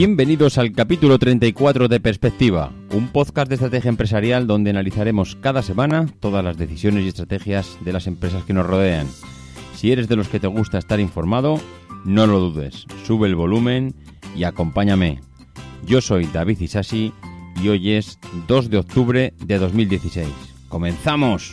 Bienvenidos al capítulo 34 de Perspectiva, un podcast de estrategia empresarial donde analizaremos cada semana todas las decisiones y estrategias de las empresas que nos rodean. Si eres de los que te gusta estar informado, no lo dudes, sube el volumen y acompáñame. Yo soy David Isasi y hoy es 2 de octubre de 2016. ¡Comenzamos!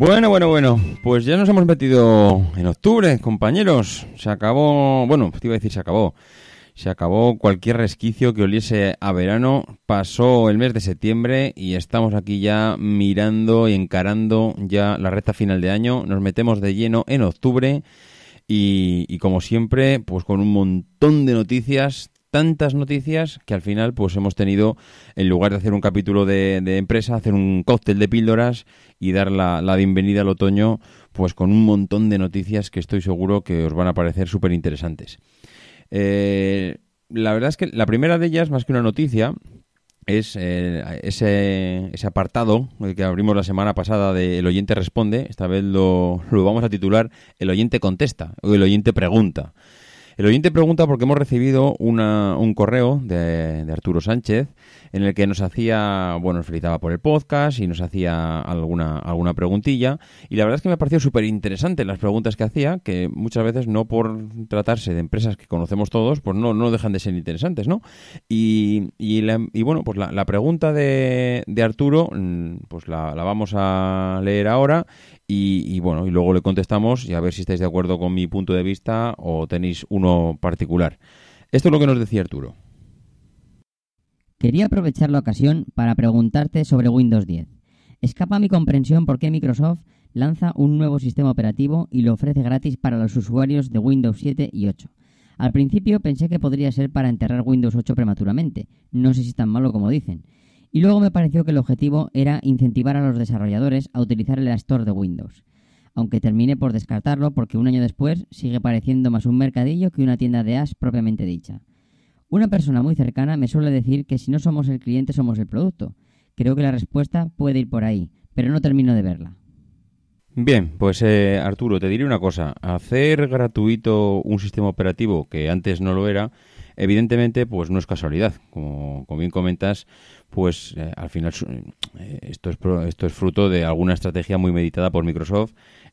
Bueno, bueno, bueno, pues ya nos hemos metido en octubre, compañeros. Se acabó, bueno, te iba a decir se acabó. Se acabó cualquier resquicio que oliese a verano. Pasó el mes de septiembre y estamos aquí ya mirando y encarando ya la recta final de año. Nos metemos de lleno en octubre y, y como siempre, pues con un montón de noticias tantas noticias que al final pues hemos tenido, en lugar de hacer un capítulo de, empresa, hacer un cóctel de píldoras y dar la, bienvenida al otoño pues con un montón de noticias que estoy seguro que os van a parecer súper interesantes. Eh, la verdad es que la primera de ellas, más que una noticia, es eh, ese, ese, apartado que abrimos la semana pasada de El oyente responde. Esta vez lo, lo vamos a titular El oyente contesta o El oyente pregunta. El oyente pregunta porque hemos recibido un correo de, Arturo Sánchez en el que nos hacía, bueno, nos felicitaba por el podcast y nos hacía alguna, alguna preguntilla. Y la verdad es que me ha parecido súper interesante las preguntas que hacía, que muchas veces no por tratarse de empresas que conocemos todos, pues no, no dejan de ser interesantes, ¿no? Y, y, bueno, pues la, pregunta de, de, Arturo, mm, pues la, la vamos a leer ahora y, bueno, y luego le contestamos y a ver si estáis de acuerdo con mi punto de vista o tenéis uno particular. Esto es lo que nos decía Arturo. Quería aprovechar la ocasión para preguntarte sobre Windows 10. Escapa mi comprensión por qué Microsoft lanza un nuevo sistema operativo y lo ofrece gratis para los usuarios de Windows 7 y 8. Al principio pensé que podría ser para enterrar Windows 8 prematuramente. No sé si es tan malo como dicen. Y luego me pareció que el objetivo era incentivar a los desarrolladores a utilizar el Store de Windows, aunque terminé por descartarlo porque un año después sigue pareciendo más un mercadillo que una tienda de as propiamente dicha. Una persona muy cercana me suele decir que si no somos el cliente somos el producto. Creo que la respuesta puede ir por ahí, pero no termino de verla. Bien, pues eh, Arturo, te diré una cosa. Hacer gratuito un sistema operativo que antes no lo era, evidentemente, pues no es casualidad. Como, bien comentas, pues eh, al final eh, esto, es, esto es fruto de alguna estrategia muy meditada por Microsoft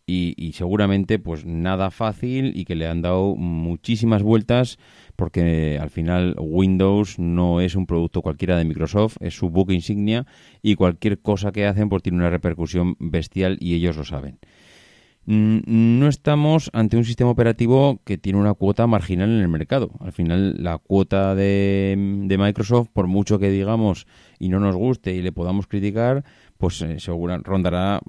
y, seguramente pues nada fácil y que le han dado muchísimas vueltas porque al final Windows no es un producto cualquiera de Microsoft, es su buque insignia y cualquier cosa que hacen pues tiene una repercusión bestial y ellos lo saben. Mm, no estamos ante un sistema operativo que tiene una cuota marginal en el mercado. Al final, la cuota de, Microsoft, por mucho que digamos y no nos guste y le podamos criticar, pues eh, segura, rondará,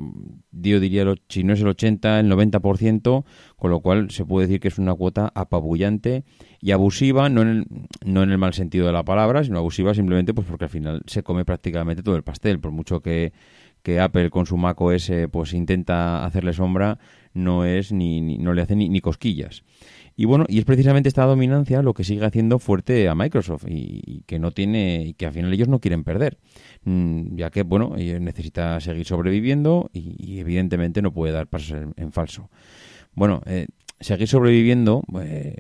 yo diría, si no es el 80, el 90%, con lo cual se puede decir que es una cuota apabullante y abusiva, no en el, no en el mal sentido de la palabra, sino abusiva simplemente pues porque al final se come prácticamente todo el pastel, por mucho que que Apple con su Mac OS pues intenta hacerle sombra no es ni, no le hace ni, cosquillas. Y bueno, y es precisamente esta dominancia lo que sigue haciendo fuerte a Microsoft y, que no tiene y que al final ellos no quieren perder, mm, ya que bueno, necesita seguir sobreviviendo y, evidentemente no puede dar pasos en, falso. Bueno, eh, seguir sobreviviendo, eh,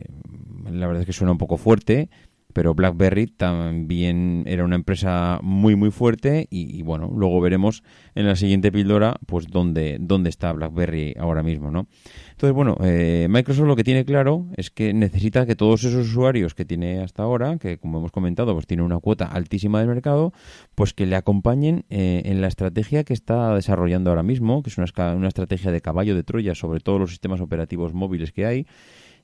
la verdad es que suena un poco fuerte, pero BlackBerry también era una empresa muy muy fuerte y, bueno, luego veremos en la siguiente píldora pues dónde, dónde está BlackBerry ahora mismo, ¿no? Entonces, bueno, eh, Microsoft lo que tiene claro es que necesita que todos esos usuarios que tiene hasta ahora, que como hemos comentado, pues tiene una cuota altísima del mercado, pues que le acompañen eh, en la estrategia que está desarrollando ahora mismo, que es una, una estrategia de caballo de Troya sobre todos los sistemas operativos móviles que hay,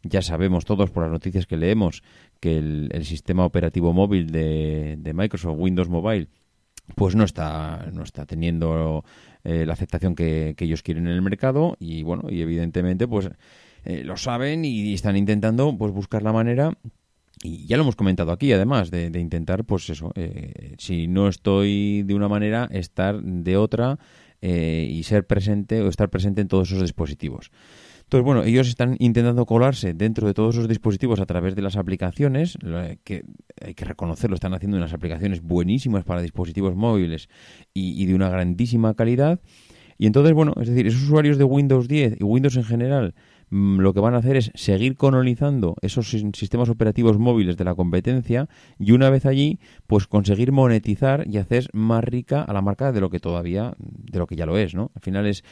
ya sabemos todos por las noticias que leemos que el, sistema operativo móvil de, Microsoft, Windows Mobile, pues no está, no está teniendo eh, la aceptación que, ellos quieren en el mercado y bueno, y evidentemente pues eh, lo saben y, están intentando pues buscar la manera y ya lo hemos comentado aquí además de, intentar pues eso, eh, si no estoy de una manera, estar de otra y ser presente o estar presente en todos esos dispositivos. Entonces, bueno, ellos están intentando colarse dentro de todos esos dispositivos a través de las aplicaciones, que hay que reconocerlo, están haciendo unas aplicaciones buenísimas para dispositivos móviles y, de una grandísima calidad. Y entonces, bueno, es decir, esos usuarios de Windows 10 y Windows en general mm, lo que van a hacer es seguir colonizando esos sistemas operativos móviles de la competencia y una vez allí, pues conseguir monetizar y hacer más rica a la marca de lo que todavía, de lo que ya lo es, ¿no? Al final es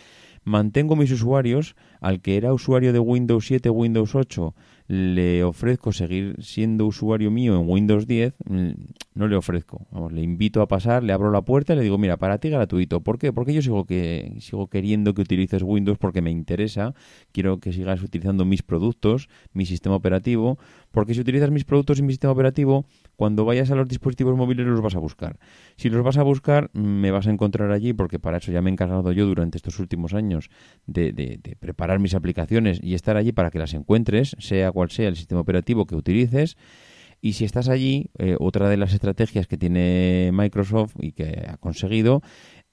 mantengo mis usuarios, al que era usuario de Windows 7, Windows 8, le ofrezco seguir siendo usuario mío en Windows 10, mm, no le ofrezco. Vamos, le invito a pasar, le abro la puerta y le digo, mira, para ti gratuito. ¿Por qué? Porque yo sigo, que, sigo queriendo que utilices Windows porque me interesa, quiero que sigas utilizando mis productos, mi sistema operativo, porque si utilizas mis productos y mi sistema operativo, cuando vayas a los dispositivos móviles los vas a buscar. Si los vas a buscar, me vas a encontrar allí, porque para eso ya me he encargado yo durante estos últimos años de, de, preparar mis aplicaciones y estar allí para que las encuentres, sea cual sea el sistema operativo que utilices. Y si estás allí, eh, otra de las estrategias que tiene Microsoft y que ha conseguido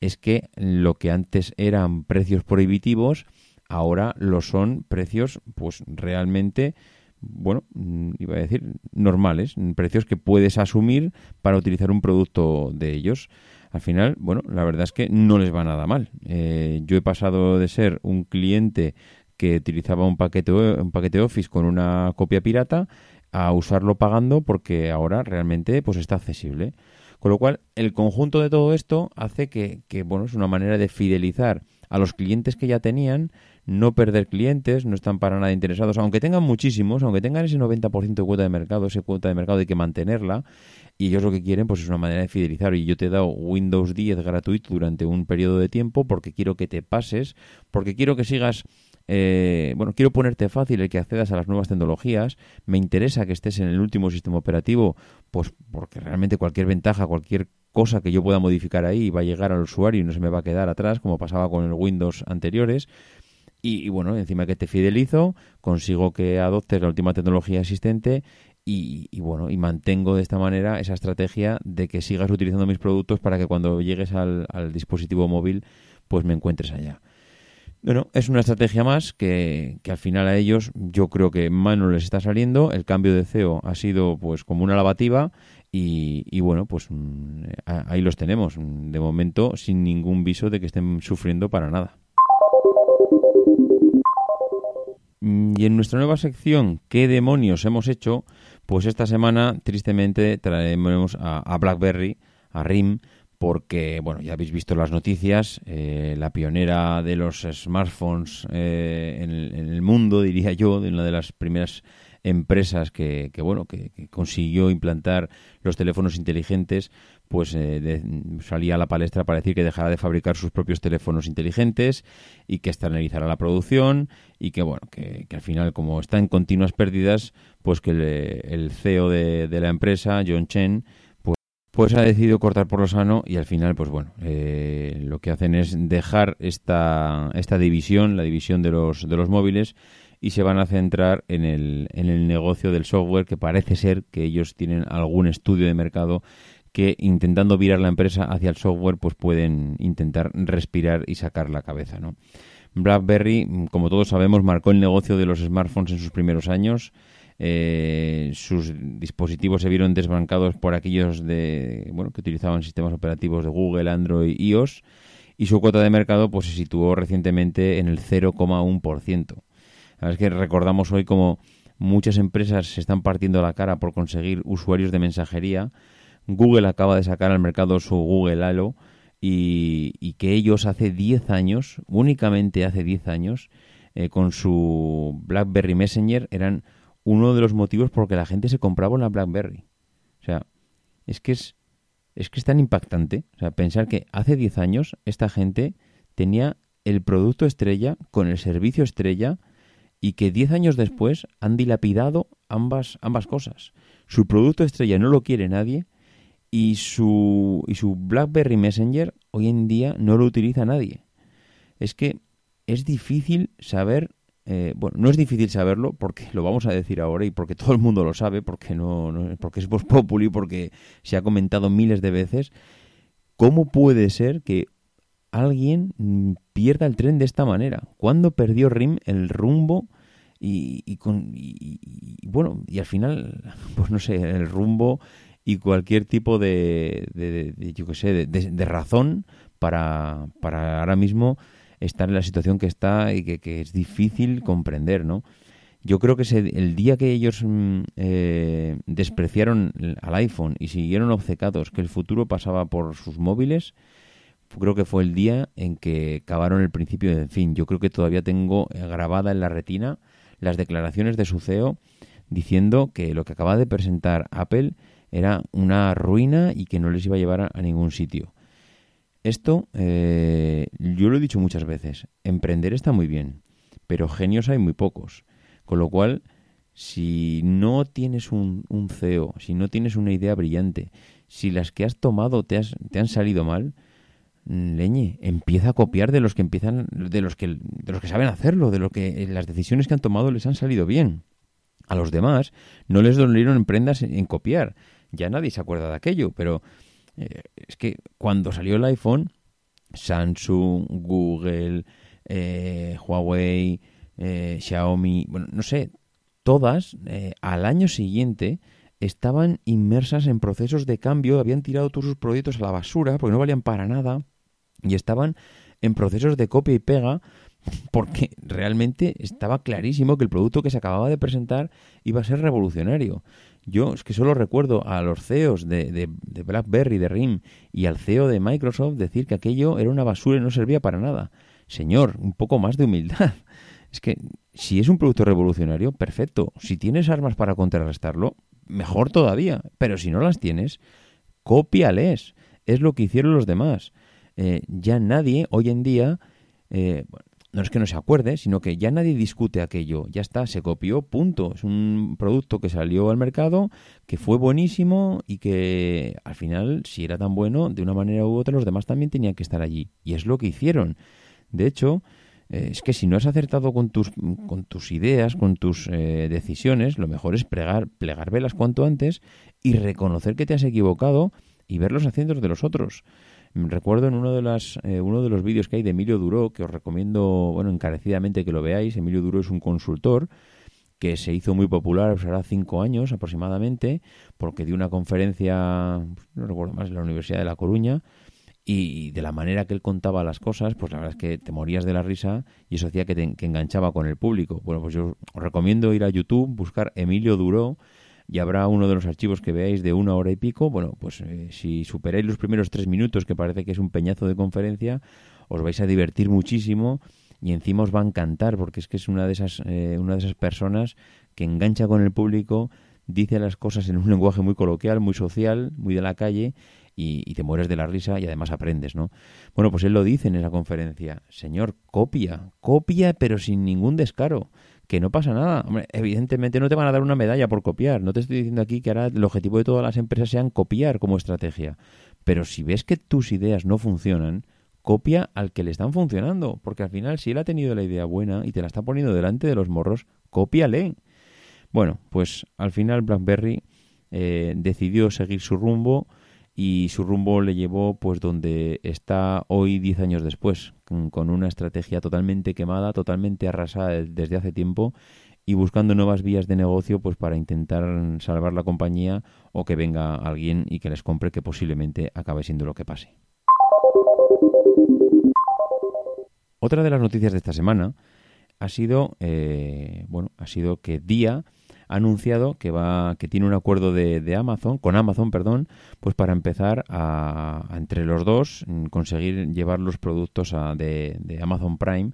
es que lo que antes eran precios prohibitivos, ahora lo son precios pues realmente bueno, mm, iba a decir, normales, precios que puedes asumir para utilizar un producto de ellos. Al final, bueno, la verdad es que no les va nada mal. Eh, yo he pasado de ser un cliente que utilizaba un paquete, un paquete Office con una copia pirata a usarlo pagando porque ahora realmente pues está accesible. Con lo cual, el conjunto de todo esto hace que, que bueno, es una manera de fidelizar a los clientes que ya tenían, no perder clientes, no están para nada interesados, aunque tengan muchísimos, aunque tengan ese 90% de cuota de mercado, esa cuota de mercado hay que mantenerla, y ellos lo que quieren pues es una manera de fidelizar. Y yo te he dado Windows 10 gratuito durante un periodo de tiempo porque quiero que te pases, porque quiero que sigas eh, bueno, quiero ponerte fácil el que accedas a las nuevas tecnologías, me interesa que estés en el último sistema operativo, pues porque realmente cualquier ventaja, cualquier cosa que yo pueda modificar ahí va a llegar al usuario y no se me va a quedar atrás, como pasaba con el Windows anteriores. Y, bueno, encima que te fidelizo, consigo que adoptes la última tecnología existente y, bueno, y mantengo de esta manera esa estrategia de que sigas utilizando mis productos para que cuando llegues al, dispositivo móvil, pues me encuentres allá. Bueno, es una estrategia más que, que, al final a ellos yo creo que mal no les está saliendo. El cambio de CEO ha sido pues como una lavativa y, y, bueno, pues mm, ahí los tenemos. De momento sin ningún viso de que estén sufriendo para nada. Y en nuestra nueva sección, ¿qué demonios hemos hecho? Pues esta semana, tristemente, traemos a, BlackBerry, a RIM, porque, bueno, ya habéis visto las noticias, eh, la pionera de los smartphones eh, en, el, mundo, diría yo, de una de las primeras empresas que, bueno, que, consiguió implantar los teléfonos inteligentes, pues eh, salía a la palestra para decir que dejara de fabricar sus propios teléfonos inteligentes y que externalizara la producción y que, bueno, que, al final, como está en continuas pérdidas, pues que el CEO de, la empresa, John Chen, pues, pues ha decidido cortar por lo sano y al final, pues bueno, eh, lo que hacen es dejar esta, esta división, la división de los, de los móviles, y se van a centrar en el, en el negocio del software que parece ser que ellos tienen algún estudio de mercado que intentando virar la empresa hacia el software, pues pueden intentar respirar y sacar la cabeza, ¿no? BlackBerry, como todos sabemos, marcó el negocio de los smartphones en sus primeros años. Eh, sus dispositivos se vieron desbancados por aquellos de bueno que utilizaban sistemas operativos de Google, Android, iOS y su cuota de mercado pues se situó recientemente en el 0,1%. La verdad es que recordamos hoy como muchas empresas se están partiendo la cara por conseguir usuarios de mensajería. Google acaba de sacar al mercado su Google Halo y, que ellos hace 10 años, únicamente hace 10 años, eh, con su BlackBerry Messenger eran uno de los motivos por que la gente se compraba una BlackBerry. O sea, es que es, es que es tan impactante. O sea, pensar que hace 10 años esta gente tenía el producto estrella con el servicio estrella y que 10 años después han dilapidado ambas, ambas cosas. Su producto estrella no lo quiere nadie y su, y su BlackBerry Messenger hoy en día no lo utiliza nadie. Es que es difícil saber, eh, bueno, no es difícil saberlo porque lo vamos a decir ahora y porque todo el mundo lo sabe, porque no, porque es Vox Populi, porque se ha comentado miles de veces. ¿Cómo puede ser que alguien pierda el tren de esta manera? ¿Cuándo perdió RIM el rumbo? Y, y, con, y, bueno, y al final, pues no sé, el rumbo y cualquier tipo de, de, yo qué sé, de, razón para, para ahora mismo estar en la situación que está y que, es difícil comprender, ¿no? Yo creo que el día que ellos mm, eh, despreciaron al iPhone y siguieron obcecados que el futuro pasaba por sus móviles, creo que fue el día en que cavaron el principio del fin. Yo creo que todavía tengo grabada en la retina las declaraciones de su CEO diciendo que lo que acaba de presentar Apple era una ruina y que no les iba a llevar a, ningún sitio. Esto, eh, yo lo he dicho muchas veces, emprender está muy bien, pero genios hay muy pocos. Con lo cual, si no tienes un, CEO, si no tienes una idea brillante, si las que has tomado te, te han salido mal, mm, leñe, empieza a copiar de los que empiezan, de los que, de los que saben hacerlo, de lo que las decisiones que han tomado les han salido bien. A los demás no les dolieron en prendas en copiar, ya nadie se acuerda de aquello, pero eh, es que cuando salió el iPhone, Samsung, Google, eh, Huawei, eh, Xiaomi, bueno, no sé, todas al año siguiente estaban inmersas en procesos de cambio, habían tirado todos sus proyectos a la basura porque no valían para nada y estaban en procesos de copia y pega porque realmente estaba clarísimo que el producto que se acababa de presentar iba a ser revolucionario. Yo es que solo recuerdo a los CEOs de, de, BlackBerry, de RIM y al CEO de Microsoft decir que aquello era una basura y no servía para nada. Señor, un poco más de humildad. Es que si es un producto revolucionario, perfecto. Si tienes armas para contrarrestarlo, mejor todavía. Pero si no las tienes, cópiales. Es lo que hicieron los demás. Eh, ya nadie hoy en día, eh, no es que no se acuerde, sino que ya nadie discute aquello, ya está, se copió, punto. Es un producto que salió al mercado, que fue buenísimo y que al final, si era tan bueno, de una manera u otra los demás también tenían que estar allí. Y es lo que hicieron. De hecho, eh, es que si no has acertado con tus, con tus ideas, con tus eh, decisiones, lo mejor es plegar, plegar velas cuanto antes y reconocer que te has equivocado y ver los aciertos de los otros. Recuerdo en uno de, las, eh, uno de los vídeos que hay de Emilio Duró, que os recomiendo bueno, encarecidamente que lo veáis. Emilio Duró es un consultor que se hizo muy popular, pues ahora cinco años aproximadamente, porque dio una conferencia, no recuerdo más, en la Universidad de La Coruña, y de la manera que él contaba las cosas, pues la verdad es que te morías de la risa y eso hacía que, te, enganchaba con el público. Bueno, pues yo os recomiendo ir a YouTube, buscar Emilio Duró, y habrá uno de los archivos que veáis de una hora y pico. Bueno, pues eh, si superáis los primeros tres minutos, que parece que es un peñazo de conferencia, os vais a divertir muchísimo y encima os va a encantar, porque es que es una de esas, eh, una de esas personas que engancha con el público, dice las cosas en un lenguaje muy coloquial, muy social, muy de la calle, y, y, te mueres de la risa y además aprendes, ¿no? Bueno, pues él lo dice en esa conferencia, señor, copia, copia, pero sin ningún descaro que no pasa nada. Hombre, evidentemente no te van a dar una medalla por copiar. No te estoy diciendo aquí que ahora el objetivo de todas las empresas sean copiar como estrategia. Pero si ves que tus ideas no funcionan, copia al que le están funcionando. Porque al final, si él ha tenido la idea buena y te la está poniendo delante de los morros, cópiale. Bueno, pues al final BlackBerry eh, decidió seguir su rumbo y su rumbo le llevó pues donde está hoy 10 años después, con una estrategia totalmente quemada, totalmente arrasada desde hace tiempo y buscando nuevas vías de negocio pues para intentar salvar la compañía o que venga alguien y que les compre que posiblemente acabe siendo lo que pase. Otra de las noticias de esta semana ha sido eh, bueno ha sido que Día ha anunciado que va que tiene un acuerdo de, Amazon con Amazon perdón pues para empezar a, entre los dos mm, conseguir llevar los productos de, Amazon Prime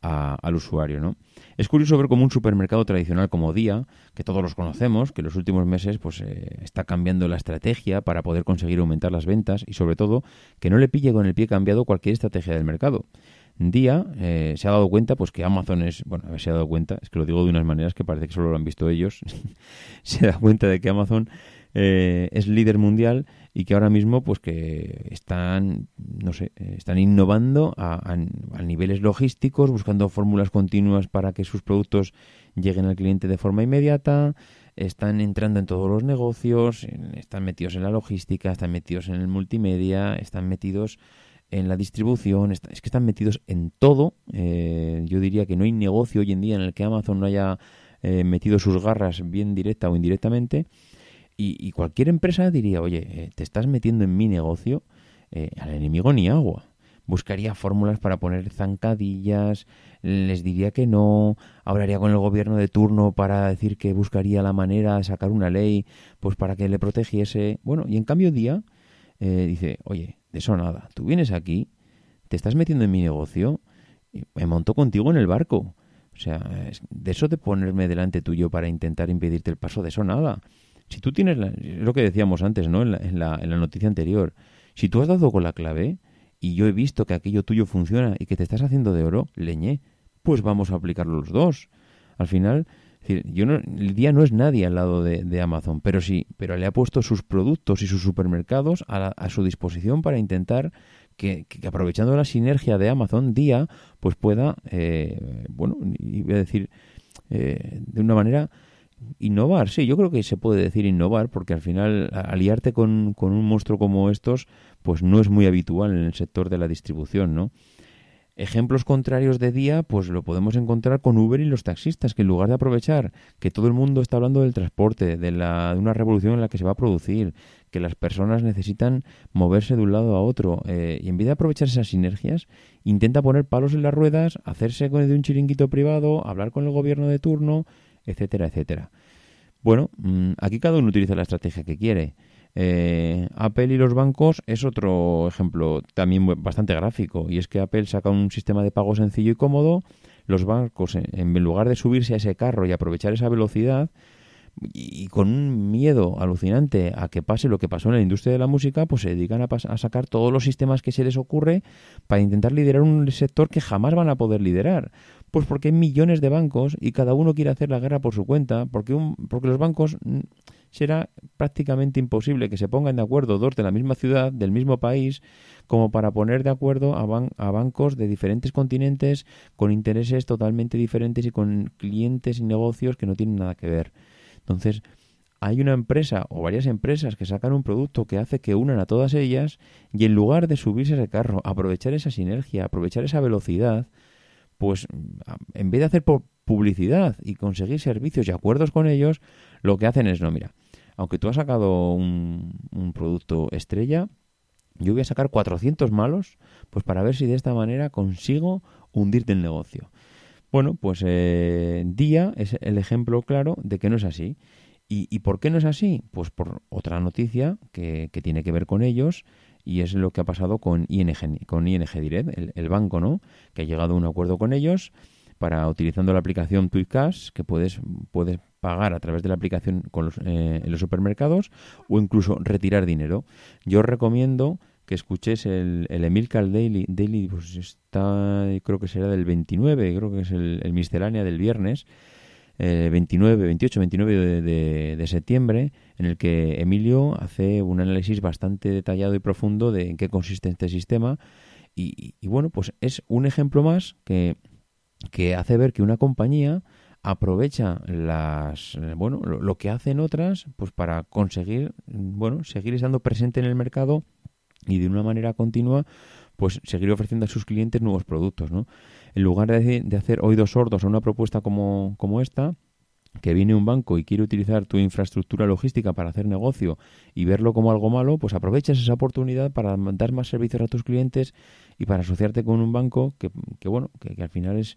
al usuario no es curioso ver cómo un supermercado tradicional como Día, que todos los conocemos, que en los últimos meses pues eh, está cambiando la estrategia para poder conseguir aumentar las ventas y sobre todo que no le pille con el pie cambiado cualquier estrategia del mercado día eh, se ha dado cuenta pues que Amazon es, bueno, a ver, se ha dado cuenta, es que lo digo de unas maneras que parece que solo lo han visto ellos, se da cuenta de que Amazon eh, es líder mundial y que ahora mismo pues que están, no sé, están innovando a, niveles logísticos, buscando fórmulas continuas para que sus productos lleguen al cliente de forma inmediata, están entrando en todos los negocios, están metidos en la logística, están metidos en el multimedia, están metidos en la distribución, es que están metidos en todo. Eh, yo diría que no hay negocio hoy en día en el que Amazon no haya eh, metido sus garras bien directa o indirectamente. Y, cualquier empresa diría, oye, eh, te estás metiendo en mi negocio, al enemigo ni agua. Buscaría fórmulas para poner zancadillas, les diría que no, hablaría con el gobierno de turno para decir que buscaría la manera de sacar una ley pues para que le protegiese. Bueno, y en cambio día dice, oye, de eso nada. Tú vienes aquí, te estás metiendo en mi negocio, y me monto contigo en el barco. O sea, de eso de ponerme delante tuyo para intentar impedirte el paso, de eso nada. Si tú tienes, lo que decíamos antes, ¿no? En la, en, la, en la noticia anterior, si tú has dado con la clave y yo he visto que aquello tuyo funciona y que te estás haciendo de oro, leñé, pues vamos a aplicarlo los dos. Al final, yo no, el día no es nadie al lado de, Amazon, pero sí, pero le ha puesto sus productos y sus supermercados a, su disposición para intentar que, aprovechando la sinergia de Amazon, día, pues pueda, eh, bueno, voy a decir, eh, de una manera innovar. Sí, yo creo que se puede decir innovar, porque al final aliarte con, con un monstruo como estos, pues no es muy habitual en el sector de la distribución, ¿no? Ejemplos contrarios de día, pues lo podemos encontrar con Uber y los taxistas, que en lugar de aprovechar que todo el mundo está hablando del transporte, de, la, una revolución en la que se va a producir, que las personas necesitan moverse de un lado a otro, eh, y en vez de aprovechar esas sinergias, intenta poner palos en las ruedas, hacerse con de un chiringuito privado, hablar con el gobierno de turno, etcétera, etcétera. Bueno, mm, aquí cada uno utiliza la estrategia que quiere. Eh, Apple y los bancos es otro ejemplo también bastante gráfico y es que Apple saca un sistema de pago sencillo y cómodo, los bancos en lugar de subirse a ese carro y aprovechar esa velocidad y con un miedo alucinante a que pase lo que pasó en la industria de la música, pues se dedican a, a sacar todos los sistemas que se les ocurre para intentar liderar un sector que jamás van a poder liderar. Pues porque hay millones de bancos y cada uno quiere hacer la guerra por su cuenta, porque, un, porque los bancos será prácticamente imposible que se pongan de acuerdo dos de la misma ciudad, del mismo país, como para poner de acuerdo a, a, bancos de diferentes continentes con intereses totalmente diferentes y con clientes y negocios que no tienen nada que ver. Entonces, hay una empresa o varias empresas que sacan un producto que hace que unan a todas ellas y en lugar de subirse ese carro, aprovechar esa sinergia, aprovechar esa velocidad, pues en vez de hacer publicidad y conseguir servicios y acuerdos con ellos, lo que hacen es, no, mira, aunque tú has sacado un, producto estrella, yo voy a sacar 400 malos, pues para ver si de esta manera consigo hundirte el negocio. Bueno, pues eh, Día es el ejemplo claro de que no es así. ¿Y, por qué no es así? Pues por otra noticia que, tiene que ver con ellos y es lo que ha pasado con ING, con ING Direct, el, banco, ¿no? Que ha llegado a un acuerdo con ellos para utilizando la aplicación Cash, que puedes, puedes pagar a través de la aplicación con eh, en los supermercados o incluso retirar dinero. Yo os recomiendo que escuches el, el Emilcar Daily, Daily pues está, creo que será del 29, creo que es el, el miscelánea del viernes, 29, 28, 29 de, septiembre, en el que Emilio hace un análisis bastante detallado y profundo de en qué consiste este sistema. Y, y bueno, pues es un ejemplo más que, que hace ver que una compañía aprovecha las eh, bueno lo, que hacen otras pues para conseguir bueno seguir estando presente en el mercado y de una manera continua pues seguir ofreciendo a sus clientes nuevos productos no en lugar de, de hacer oídos sordos a una propuesta como, como esta que viene un banco y quiere utilizar tu infraestructura logística para hacer negocio y verlo como algo malo, pues aprovechas esa oportunidad para dar más servicios a tus clientes y para asociarte con un banco que, que bueno, que, que al final es,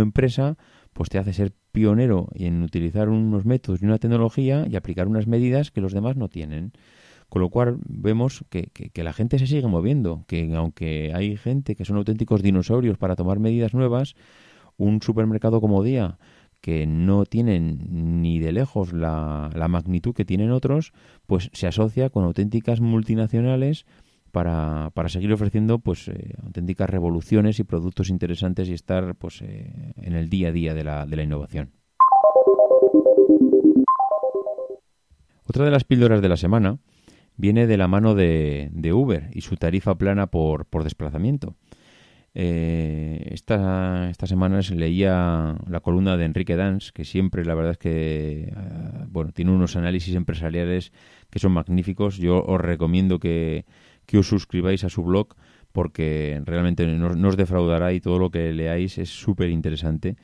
Empresa, pues te hace ser pionero en utilizar unos métodos y una tecnología y aplicar unas medidas que los demás no tienen. Con lo cual vemos que, que, que, la gente se sigue moviendo, que aunque hay gente que son auténticos dinosaurios para tomar medidas nuevas, un supermercado como Día, que no tienen ni de lejos la, la magnitud que tienen otros, pues se asocia con auténticas multinacionales para, para seguir ofreciendo pues eh, auténticas revoluciones y productos interesantes y estar pues eh, en el día a día de la, de la innovación. Otra de las píldoras de la semana viene de la mano de, de Uber y su tarifa plana por, por desplazamiento. Eh, esta, esta semana leía la columna de Enrique Dans, que siempre la verdad es que uh, bueno, tiene unos análisis empresariales que son magníficos. Yo os recomiendo que, que os suscribáis a su blog porque realmente no, os defraudará y todo lo que leáis es súper interesante.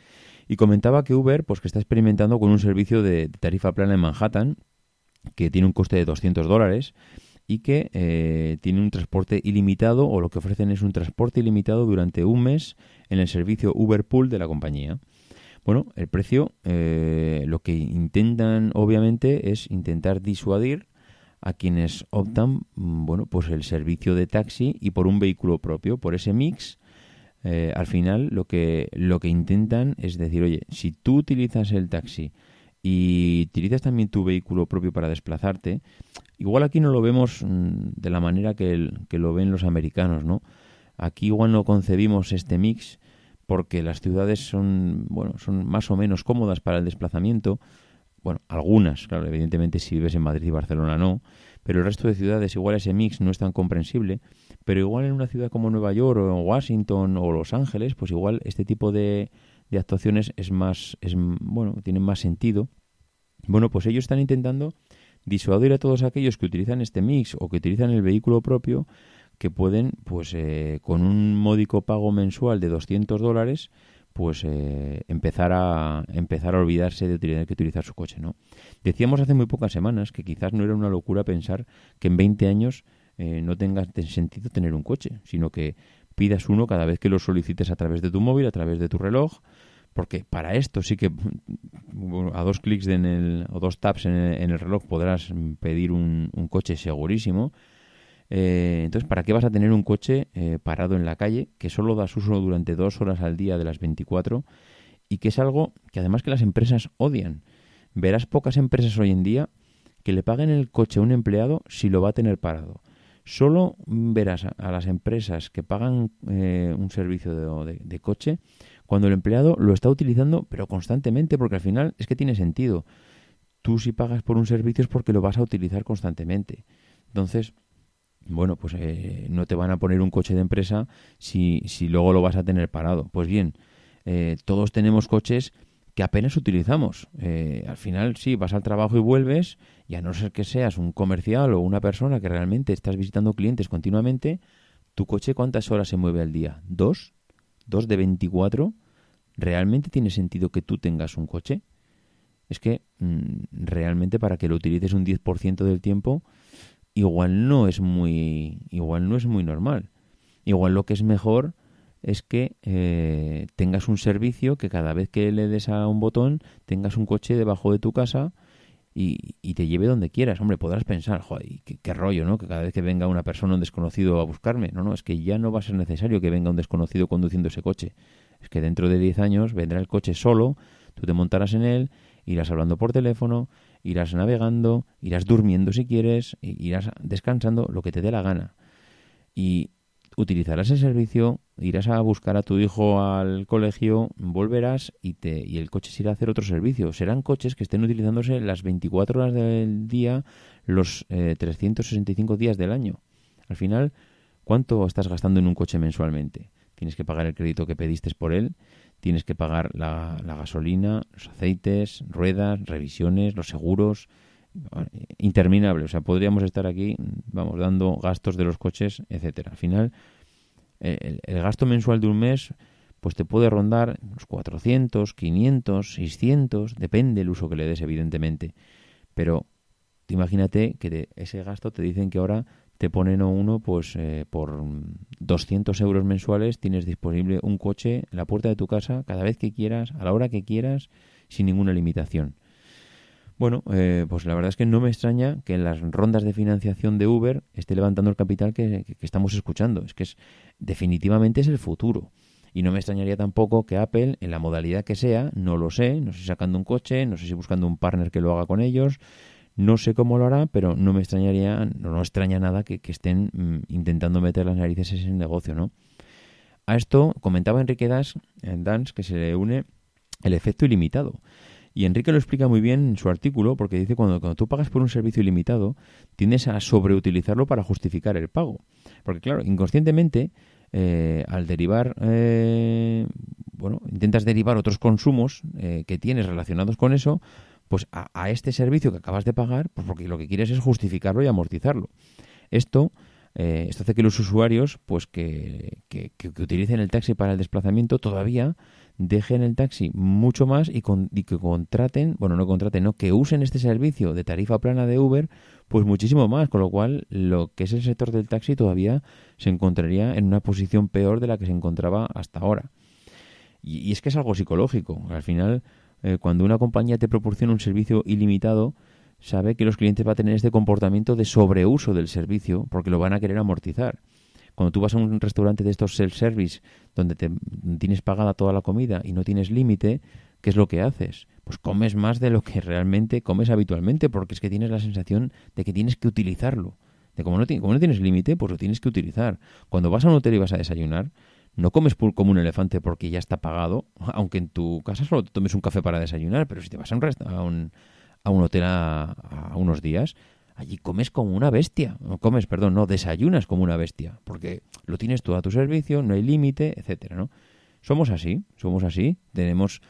Y comentaba que Uber, pues que está experimentando con un servicio de tarifa plana en Manhattan, que tiene un coste de 200 dólares y que eh, tiene un transporte ilimitado o lo que ofrecen es un transporte ilimitado durante un mes en el servicio Uber Pool de la compañía. Bueno, el precio eh, lo que intentan obviamente es intentar disuadir a quienes optan, mm, bueno, pues el servicio de taxi y por un vehículo propio, por ese mix. Eh, al final lo que lo que intentan es decir, oye, si tú utilizas el taxi y utilizas también tu vehículo propio para desplazarte, igual aquí no lo vemos mm, de la manera que, el, que lo ven los americanos, ¿no? Aquí igual no concebimos este mix porque las ciudades son, bueno, son más o menos cómodas para el desplazamiento, bueno, algunas, claro, evidentemente si vives en Madrid y Barcelona no, pero el resto de ciudades igual ese mix no es tan comprensible, pero igual en una ciudad como Nueva York o Washington o Los Ángeles, pues igual este tipo de, de actuaciones es más, es, bueno, tienen más sentido. Bueno, pues ellos están intentando disuadir a todos aquellos que utilizan este mix o que utilizan el vehículo propio que pueden, pues eh, con un módico pago mensual de 200 dólares, pues eh, empezar a empezar a olvidarse de tener que utilizar su coche, ¿no? Decíamos hace muy pocas semanas que quizás no era una locura pensar que en 20 años eh, no tenga sentido tener un coche, sino que pidas uno cada vez que lo solicites a través de tu móvil, a través de tu reloj, porque para esto sí que a dos clics en el, o dos taps en el, reloj podrás pedir un, coche segurísimo. Eh, entonces, ¿para qué vas a tener un coche eh, parado en la calle que solo das uso durante dos horas al día de las 24 y que es algo que además que las empresas odian? Verás pocas empresas hoy en día que le paguen el coche a un empleado si lo va a tener parado. Solo verás a, las empresas que pagan eh, un servicio de coche cuando el empleado lo está utilizando, pero constantemente, porque al final es que tiene sentido. Tú si pagas por un servicio es porque lo vas a utilizar constantemente. Entonces, bueno, pues eh, no te van a poner un coche de empresa si, si luego lo vas a tener parado. Pues bien, eh, todos tenemos coches que apenas utilizamos. Eh, al final, sí, vas al trabajo y vuelves, y a no ser que seas un comercial o una persona que realmente estás visitando clientes continuamente, tu coche cuántas horas se mueve al día? ¿Dos? ¿Dos de 24? ¿realmente tiene sentido que tú tengas un coche? Es que mm, realmente para que lo utilices un 10% del tiempo, igual no es muy igual no es muy normal. Igual lo que es mejor es que eh, tengas un servicio que cada vez que le des a un botón tengas un coche debajo de tu casa y, y te lleve donde quieras. Hombre, podrás pensar, joder, qué, qué, rollo, ¿no? Que cada vez que venga una persona, un desconocido a buscarme. No, no, es que ya no va a ser necesario que venga un desconocido conduciendo ese coche. Es que dentro de 10 años vendrá el coche solo, tú te montarás en él, irás hablando por teléfono, irás navegando, irás durmiendo si quieres, irás descansando, lo que te dé la gana. Y utilizarás el servicio, irás a buscar a tu hijo al colegio, volverás y, te, y el coche se irá a hacer otro servicio. Serán coches que estén utilizándose las 24 horas del día, los 365 eh, días del año. Al final, ¿cuánto estás gastando en un coche mensualmente? tienes que pagar el crédito que pediste por él, tienes que pagar la, gasolina, los aceites, ruedas, revisiones, los seguros, interminable. O sea, podríamos estar aquí, vamos, dando gastos de los coches, etcétera. Al final, el, gasto mensual de un mes, pues te puede rondar unos 400, 500, 600, depende el uso que le des, evidentemente. Pero imagínate que de ese gasto te dicen que ahora te ponen uno, pues eh, por 200 euros mensuales tienes disponible un coche en la puerta de tu casa cada vez que quieras, a la hora que quieras, sin ninguna limitación. Bueno, eh, pues la verdad es que no me extraña que en las rondas de financiación de Uber esté levantando el capital que, estamos escuchando. Es que es definitivamente es el futuro. Y no me extrañaría tampoco que Apple, en la modalidad que sea, no lo sé, no sé sacando un coche, no sé si buscando un partner que lo haga con ellos, no sé cómo lo hará, pero no me extrañaría, no, no extraña nada que, estén mm, intentando meter las narices en ese negocio, ¿no? A esto comentaba Enrique Das, en Dance que se le une el efecto ilimitado. Y Enrique lo explica muy bien en su artículo porque dice cuando, cuando tú pagas por un servicio ilimitado, tiendes a sobreutilizarlo para justificar el pago. Porque claro, inconscientemente, eh, al derivar, eh, bueno, intentas derivar otros consumos eh, que tienes relacionados con eso, pues a, este servicio que acabas de pagar, pues porque lo que quieres es justificarlo y amortizarlo. Esto, eh, esto hace que los usuarios, pues que, que, utilicen el taxi para el desplazamiento, todavía dejen el taxi mucho más y, y, que contraten, bueno, no contraten, no, que usen este servicio de tarifa plana de Uber, pues muchísimo más, con lo cual lo que es el sector del taxi todavía se encontraría en una posición peor de la que se encontraba hasta ahora. Y es que es algo psicológico, al final eh, cuando una compañía te proporciona un servicio ilimitado, sabe que los clientes van a tener este comportamiento de sobreuso del servicio porque lo van a querer amortizar. Cuando tú vas a un restaurante de estos self-service donde te, tienes pagada toda la comida y no tienes límite, ¿qué es lo que haces? Pues comes más de lo que realmente comes habitualmente porque es que tienes la sensación de que tienes que utilizarlo. De como no, como no tienes límite, pues lo tienes que utilizar. Cuando vas a un hotel y vas a desayunar, no comes como un elefante porque ya está pagado, aunque en tu casa solo te tomes un café para desayunar, pero si te vas a un, a un, a un hotel a, unos días, allí comes como una bestia. No comes, perdón, no, desayunas como una bestia, porque lo tienes todo a tu servicio, no hay límite, etcétera, ¿no? Somos así, somos así, tenemos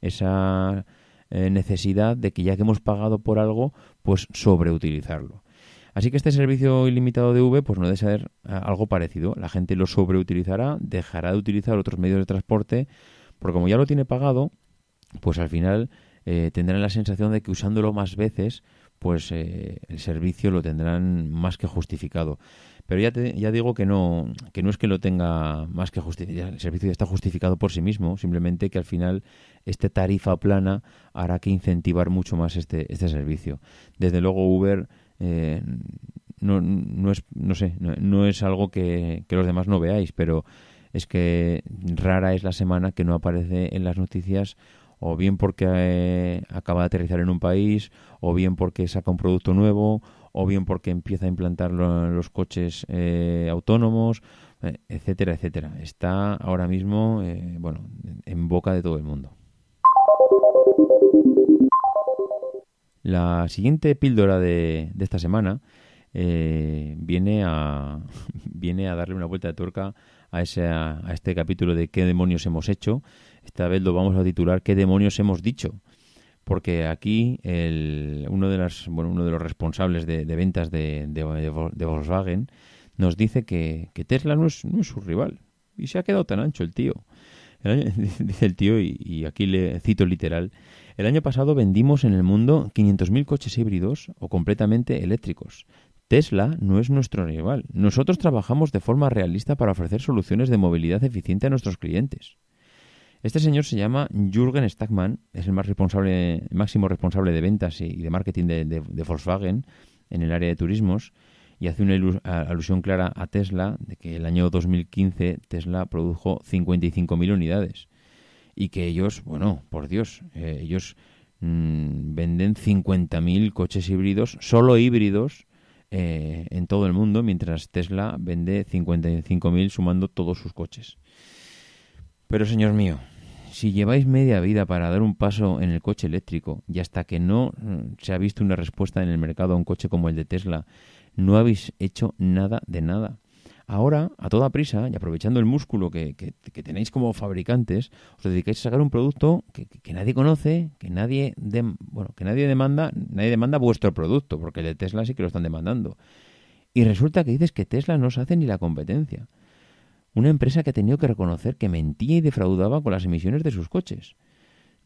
esa eh, necesidad de que ya que hemos pagado por algo, pues sobreutilizarlo. Así que este servicio ilimitado de V pues no debe ser eh, algo parecido. La gente lo sobreutilizará, dejará de utilizar otros medios de transporte, porque como ya lo tiene pagado, pues al final eh, tendrán la sensación de que usándolo más veces, pues eh, el servicio lo tendrán más que justificado. Pero ya, te, digo que no, que no es que lo tenga más que justificado, el servicio ya está justificado por sí mismo, simplemente que al final este tarifa plana hará que incentivar mucho más este, este servicio. Desde luego Uber eh, no, no, es, no sé, no, es algo que, que los demás no veáis, pero es que rara es la semana que no aparece en las noticias o bien porque eh, acaba de aterrizar en un país, o bien porque saca un producto nuevo, o bien porque empieza a implantar los coches eh, autónomos, eh, etcétera, etcétera. Está ahora mismo, bueno, en boca de todo el mundo. La siguiente píldora de, esta semana viene a viene a darle una vuelta de tuerca a, a este capítulo de qué demonios hemos hecho esta vez lo vamos a titular ¿Qué demonios hemos dicho? Porque aquí el, uno, de las, bueno, uno de los responsables de, ventas de, de, Volkswagen nos dice que, Tesla no es, no es, su rival. Y se ha quedado tan ancho el tío. dice el tío, y, aquí le cito literal, el año pasado vendimos en el mundo 500.000 coches híbridos o completamente eléctricos. Tesla no es nuestro rival. Nosotros trabajamos de forma realista para ofrecer soluciones de movilidad eficiente a nuestros clientes. Este señor se llama Jürgen Stackmann, es el más responsable, máximo responsable de ventas y de marketing de, Volkswagen en el área de turismos y hace una alusión clara a Tesla de que el año 2015 Tesla produjo 55.000 unidades y que ellos, bueno, por Dios, eh, ellos mm, venden 50.000 coches híbridos, solo híbridos, eh, en todo el mundo, mientras Tesla vende 55.000 sumando todos sus coches. Pero señor mío, si lleváis media vida para dar un paso en el coche eléctrico y hasta que no mm, se ha visto una respuesta en el mercado a un coche como el de Tesla, no habéis hecho nada de nada. Ahora, a toda prisa y aprovechando el músculo que, tenéis como fabricantes, os dedicáis a sacar un producto que, nadie conoce, que nadie, bueno, que nadie demanda, nadie demanda vuestro producto, porque el de Tesla sí que lo están demandando. Y resulta que dices que Tesla no se hace ni la competencia. Una empresa que ha tenido que reconocer que mentía y defraudaba con las emisiones de sus coches.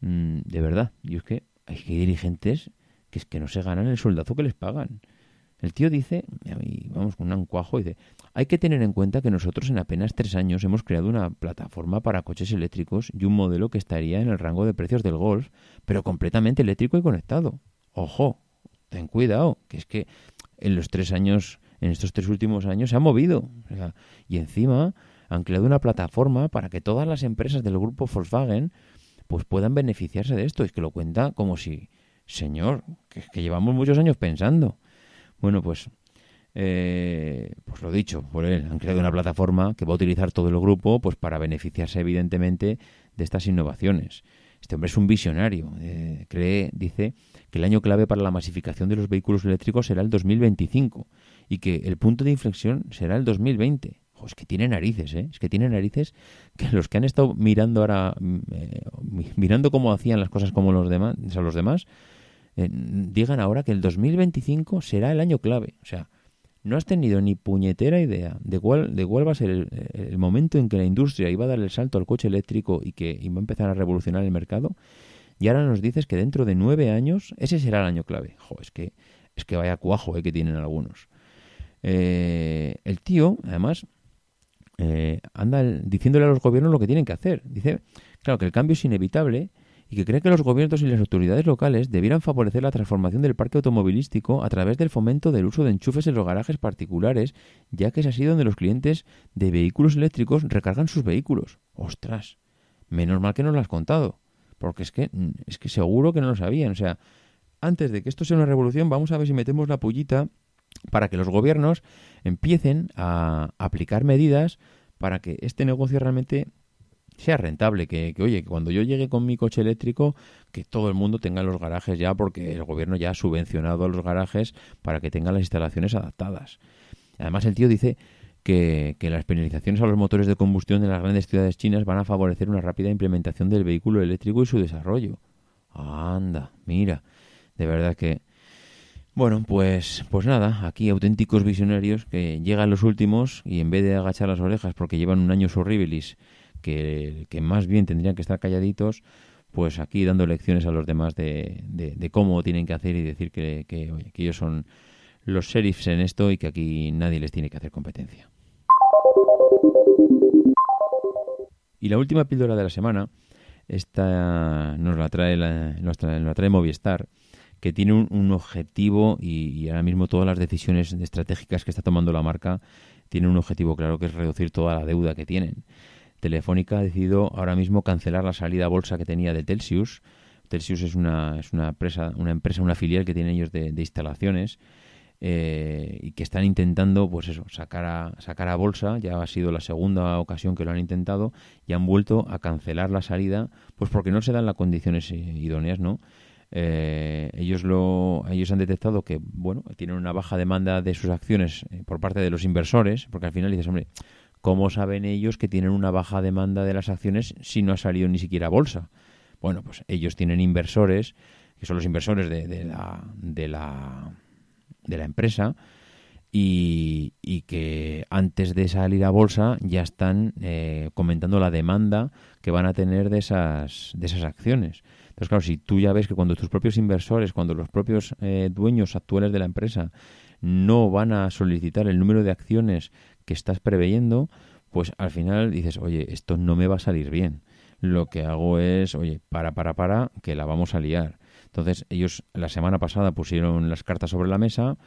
Mm, de verdad, y es que hay dirigentes que es que no se ganan el soldazo que les pagan. El tío dice, y vamos con un ancuajo, dice, hay que tener en cuenta que nosotros en apenas tres años hemos creado una plataforma para coches eléctricos y un modelo que estaría en el rango de precios del Golf, pero completamente eléctrico y conectado. Ojo, ten cuidado, que es que en los tres años, en estos tres últimos años se ha movido. y encima han creado una plataforma para que todas las empresas del grupo Volkswagen pues puedan beneficiarse de esto. Es que lo cuenta como si, señor, que, llevamos muchos años pensando. Bueno, pues, eh, pues lo dicho por él, han creado una plataforma que va a utilizar todo el grupo pues para beneficiarse evidentemente de estas innovaciones. Este hombre es un visionario. Eh, cree, dice, que el año clave para la masificación de los vehículos eléctricos será el 2025 y que el punto de inflexión será el 2020 es que tiene narices, ¿eh? Es que tiene narices que los que han estado mirando ahora, mm, eh, mirando cómo hacían las cosas como los demás, o los demás, eh, digan ahora que el 2025 será el año clave. O sea, no has tenido ni puñetera idea de cuál, de cuál va a ser el, momento en que la industria iba a dar el salto al coche eléctrico y que iba a empezar a revolucionar el mercado. Y ahora nos dices que dentro de nueve años ese será el año clave. Jo, es que, es que vaya cuajo eh, que tienen algunos. el tío, además, eh, anda diciéndole a los gobiernos lo que tienen que hacer. Dice, claro, que el cambio es inevitable y que cree que los gobiernos y las autoridades locales debieran favorecer la transformación del parque automovilístico a través del fomento del uso de enchufes en los garajes particulares, ya que es así donde los clientes de vehículos eléctricos recargan sus vehículos. ¡Ostras! Menos mal que no lo has contado, porque es que, es que seguro que no lo sabían. O sea, antes de que esto sea una revolución, vamos a ver si metemos la pullita para que los gobiernos empiecen a aplicar medidas para que este negocio realmente sea rentable, que, oye, que cuando yo llegue con mi coche eléctrico, que todo el mundo tenga los garajes ya, porque el gobierno ya ha subvencionado a los garajes para que tengan las instalaciones adaptadas. Además, el tío dice que, que, las penalizaciones a los motores de combustión de las grandes ciudades chinas van a favorecer una rápida implementación del vehículo eléctrico y su desarrollo. Anda, mira, de verdad que bueno, pues, pues nada, aquí auténticos visionarios que llegan los últimos y en vez de agachar las orejas porque llevan un año horribilis, que, que más bien tendrían que estar calladitos, pues aquí dando lecciones a los demás de, cómo tienen que hacer y decir que, oye, que ellos son los sheriffs en esto y que aquí nadie les tiene que hacer competencia. Y la última píldora de la semana esta nos la trae, nos la trae Movistar, que tiene un, objetivo y, ahora mismo todas las decisiones estratégicas que está tomando la marca tienen un objetivo claro que es reducir toda la deuda que tienen. Telefónica ha decidido ahora mismo cancelar la salida a bolsa que tenía de Telsius. Telsius es una, es una empresa, una empresa, una filial que tienen ellos de, instalaciones eh, y que están intentando, pues eso, sacar a, sacar a bolsa. Ya ha sido la segunda ocasión que lo han intentado y han vuelto a cancelar la salida, pues porque no se dan las condiciones eh, idóneas, ¿no? Eh, ellos lo ellos han detectado que bueno tienen una baja demanda de sus acciones por parte de los inversores porque al final dices hombre ¿Cómo saben ellos que tienen una baja demanda de las acciones si no ha salido ni siquiera a bolsa? Bueno, pues ellos tienen inversores, que son los inversores de, la, de, la, de la empresa, y, que antes de salir a bolsa ya están eh, comentando la demanda que van a tener de esas, de esas acciones. Entonces, claro, si tú ya ves que cuando tus propios inversores, cuando los propios eh, dueños actuales de la empresa no van a solicitar el número de acciones que estás preveyendo, pues al final dices, oye, esto no me va a salir bien. Lo que hago es, oye, para, para, para, que la vamos a liar. Entonces ellos la semana pasada pusieron las cartas sobre la mesa,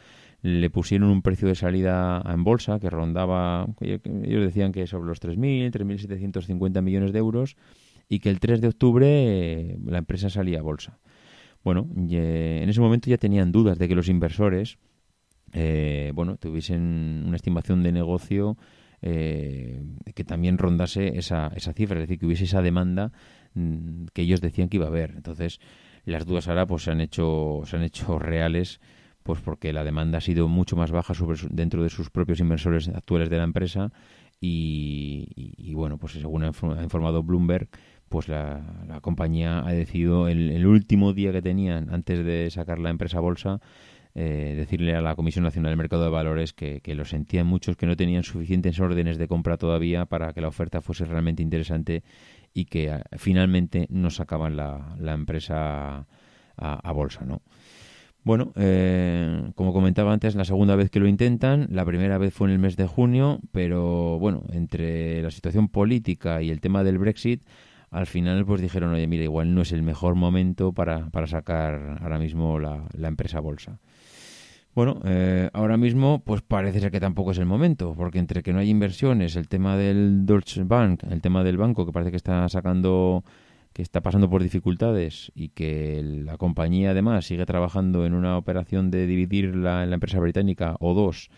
le pusieron un precio de salida en bolsa que rondaba, ellos decían que sobre los 3.000, 3.750 millones de euros y que el 3 de octubre eh, la empresa salía a bolsa. Bueno, en ese momento ya tenían dudas de que los inversores eh, bueno, tuviesen una estimación de negocio eh, que también rondase esa, esa cifra, es decir, que hubiese esa demanda mm, que ellos decían que iba a haber. Entonces, las dudas ahora pues se han hecho, se han hecho reales pues porque la demanda ha sido mucho más baja sobre, dentro de sus propios inversores actuales de la empresa y, bueno, pues según ha informado Bloomberg, pues la, compañía ha decidido el, el, último día que tenían antes de sacar la empresa bolsa eh, decirle a la Comisión Nacional del Mercado de Valores que, lo sentían muchos, que no tenían suficientes órdenes de compra todavía para que la oferta fuese realmente interesante y que ah, finalmente no sacaban la, la empresa a, bolsa, ¿no? Bueno, eh, como comentaba antes, la segunda vez que lo intentan, la primera vez fue en el mes de junio, pero bueno, entre la situación política y el tema del Brexit, al final pues dijeron, oye, mira, igual no es el mejor momento para, para sacar ahora mismo la, la empresa bolsa. Bueno, eh, ahora mismo pues parece ser que tampoco es el momento, porque entre que no hay inversiones, el tema del Deutsche Bank, el tema del banco que parece que está sacando que está pasando por dificultades y que la compañía además sigue trabajando en una operación de dividir la, la empresa británica o dos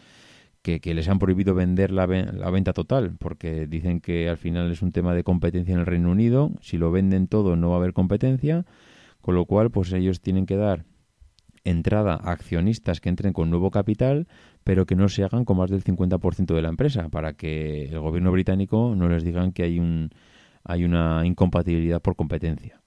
que, les han prohibido vender la, la, venta total porque dicen que al final es un tema de competencia en el Reino Unido si lo venden todo no va a haber competencia con lo cual pues ellos tienen que dar entrada a accionistas que entren con nuevo capital, pero que no se hagan con más del 50% de la empresa, para que el gobierno británico no les digan que hay, un, hay una incompatibilidad por competencia.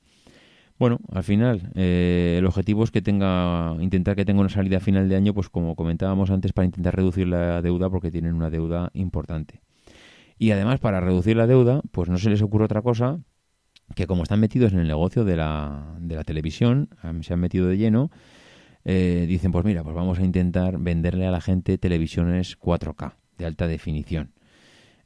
Bueno, al final, eh, el objetivo es que tenga, intentar que tenga una salida a final de año, pues como comentábamos antes, para intentar reducir la deuda, porque tienen una deuda importante. Y además, para reducir la deuda, pues no se les ocurre otra cosa que como están metidos en el negocio de la, de la televisión, se han metido de lleno, eh, dicen, pues mira, pues vamos a intentar venderle a la gente televisiones 4K de alta definición.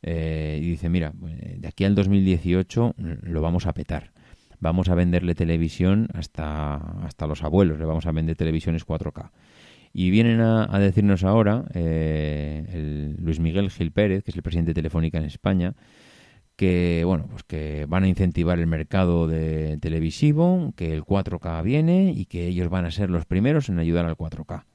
Eh, y dice, mira, eh, de aquí al 2018 lo vamos a petar. Vamos a venderle televisión hasta, hasta los abuelos, le vamos a vender televisiones 4K. Y vienen a, decirnos ahora, el Luis Miguel Gil Pérez, que es el presidente de Telefónica en España, que bueno pues que van a incentivar el mercado de televisivo que el 4K viene y que ellos van a ser los primeros en ayudar al 4K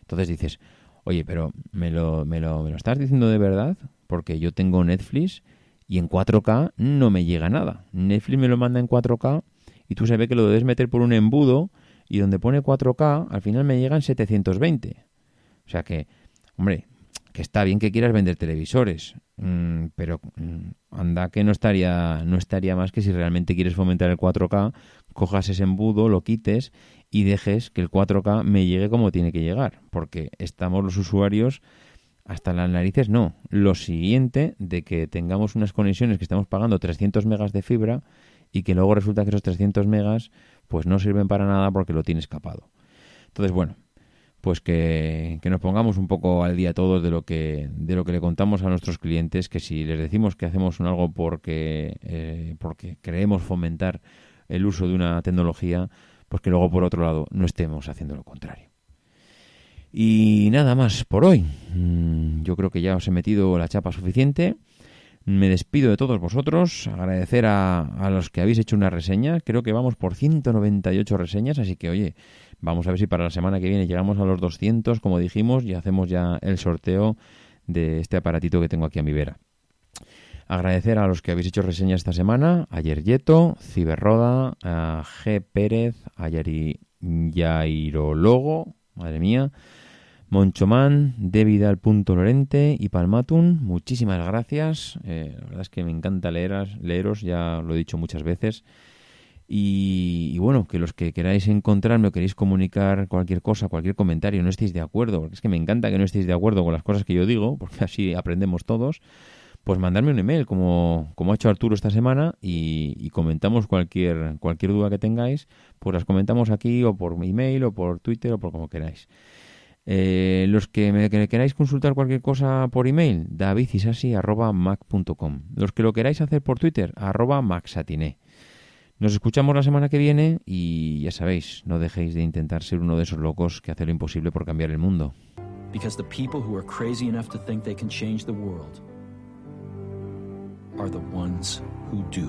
entonces dices oye pero me lo me lo, me lo estás diciendo de verdad porque yo tengo Netflix y en 4K no me llega nada. Netflix me lo manda en 4K y tú sabes que lo debes meter por un embudo y donde pone 4K al final me llegan 720 o sea que hombre que está bien que quieras vender televisores, mm, pero mm, anda que no estaría, no estaría más que si realmente quieres fomentar el 4K, cojas ese embudo, lo quites y dejes que el 4K me llegue como tiene que llegar, porque estamos los usuarios hasta las narices, no. Lo siguiente de que tengamos unas conexiones que estamos pagando 300 megas de fibra y que luego resulta que esos 300 megas pues no sirven para nada porque lo tienes capado. Entonces, bueno, pues que, nos pongamos un poco al día todos de lo que de lo que le contamos a nuestros clientes que si les decimos que hacemos un algo porque eh, porque creemos fomentar el uso de una tecnología pues que luego por otro lado no estemos haciendo lo contrario. Y nada más por hoy. Mm, yo creo que ya os he metido la chapa suficiente. Me despido de todos vosotros. Agradecer a, a los que habéis hecho una reseña. Creo que vamos por 198 reseñas así que oye Vamos a ver si para la semana que viene llegamos a los 200, como dijimos, y hacemos ya el sorteo de este aparatito que tengo aquí a mi vera. Agradecer a los que habéis hecho reseñas esta semana, a Yeryeto, Ciberroda, a G. Pérez, a Yari Yairologo, madre mía, Monchomán, Lorente y Palmatun, muchísimas gracias. Eh, la verdad es que me encanta leeras, leeros, ya lo he dicho muchas veces. Y, bueno, que los que queráis encontrarme o queréis comunicar cualquier cosa, cualquier comentario, no estéis de acuerdo, porque es que me encanta que no estéis de acuerdo con las cosas que yo digo, porque así aprendemos todos, pues mandarme un email como, como ha hecho Arturo esta semana y, comentamos cualquier, cualquier duda que tengáis, pues las comentamos aquí o por email o por Twitter o por como queráis. Eh, los que me queráis consultar cualquier cosa por email, davidisasi.mac.com. Los que lo queráis hacer por Twitter, arroba. Nos escuchamos la semana que viene y ya sabéis, no dejéis de intentar ser uno de esos locos que hace lo imposible por cambiar el mundo. Because the people who are crazy enough to think they can change the world are the ones who do.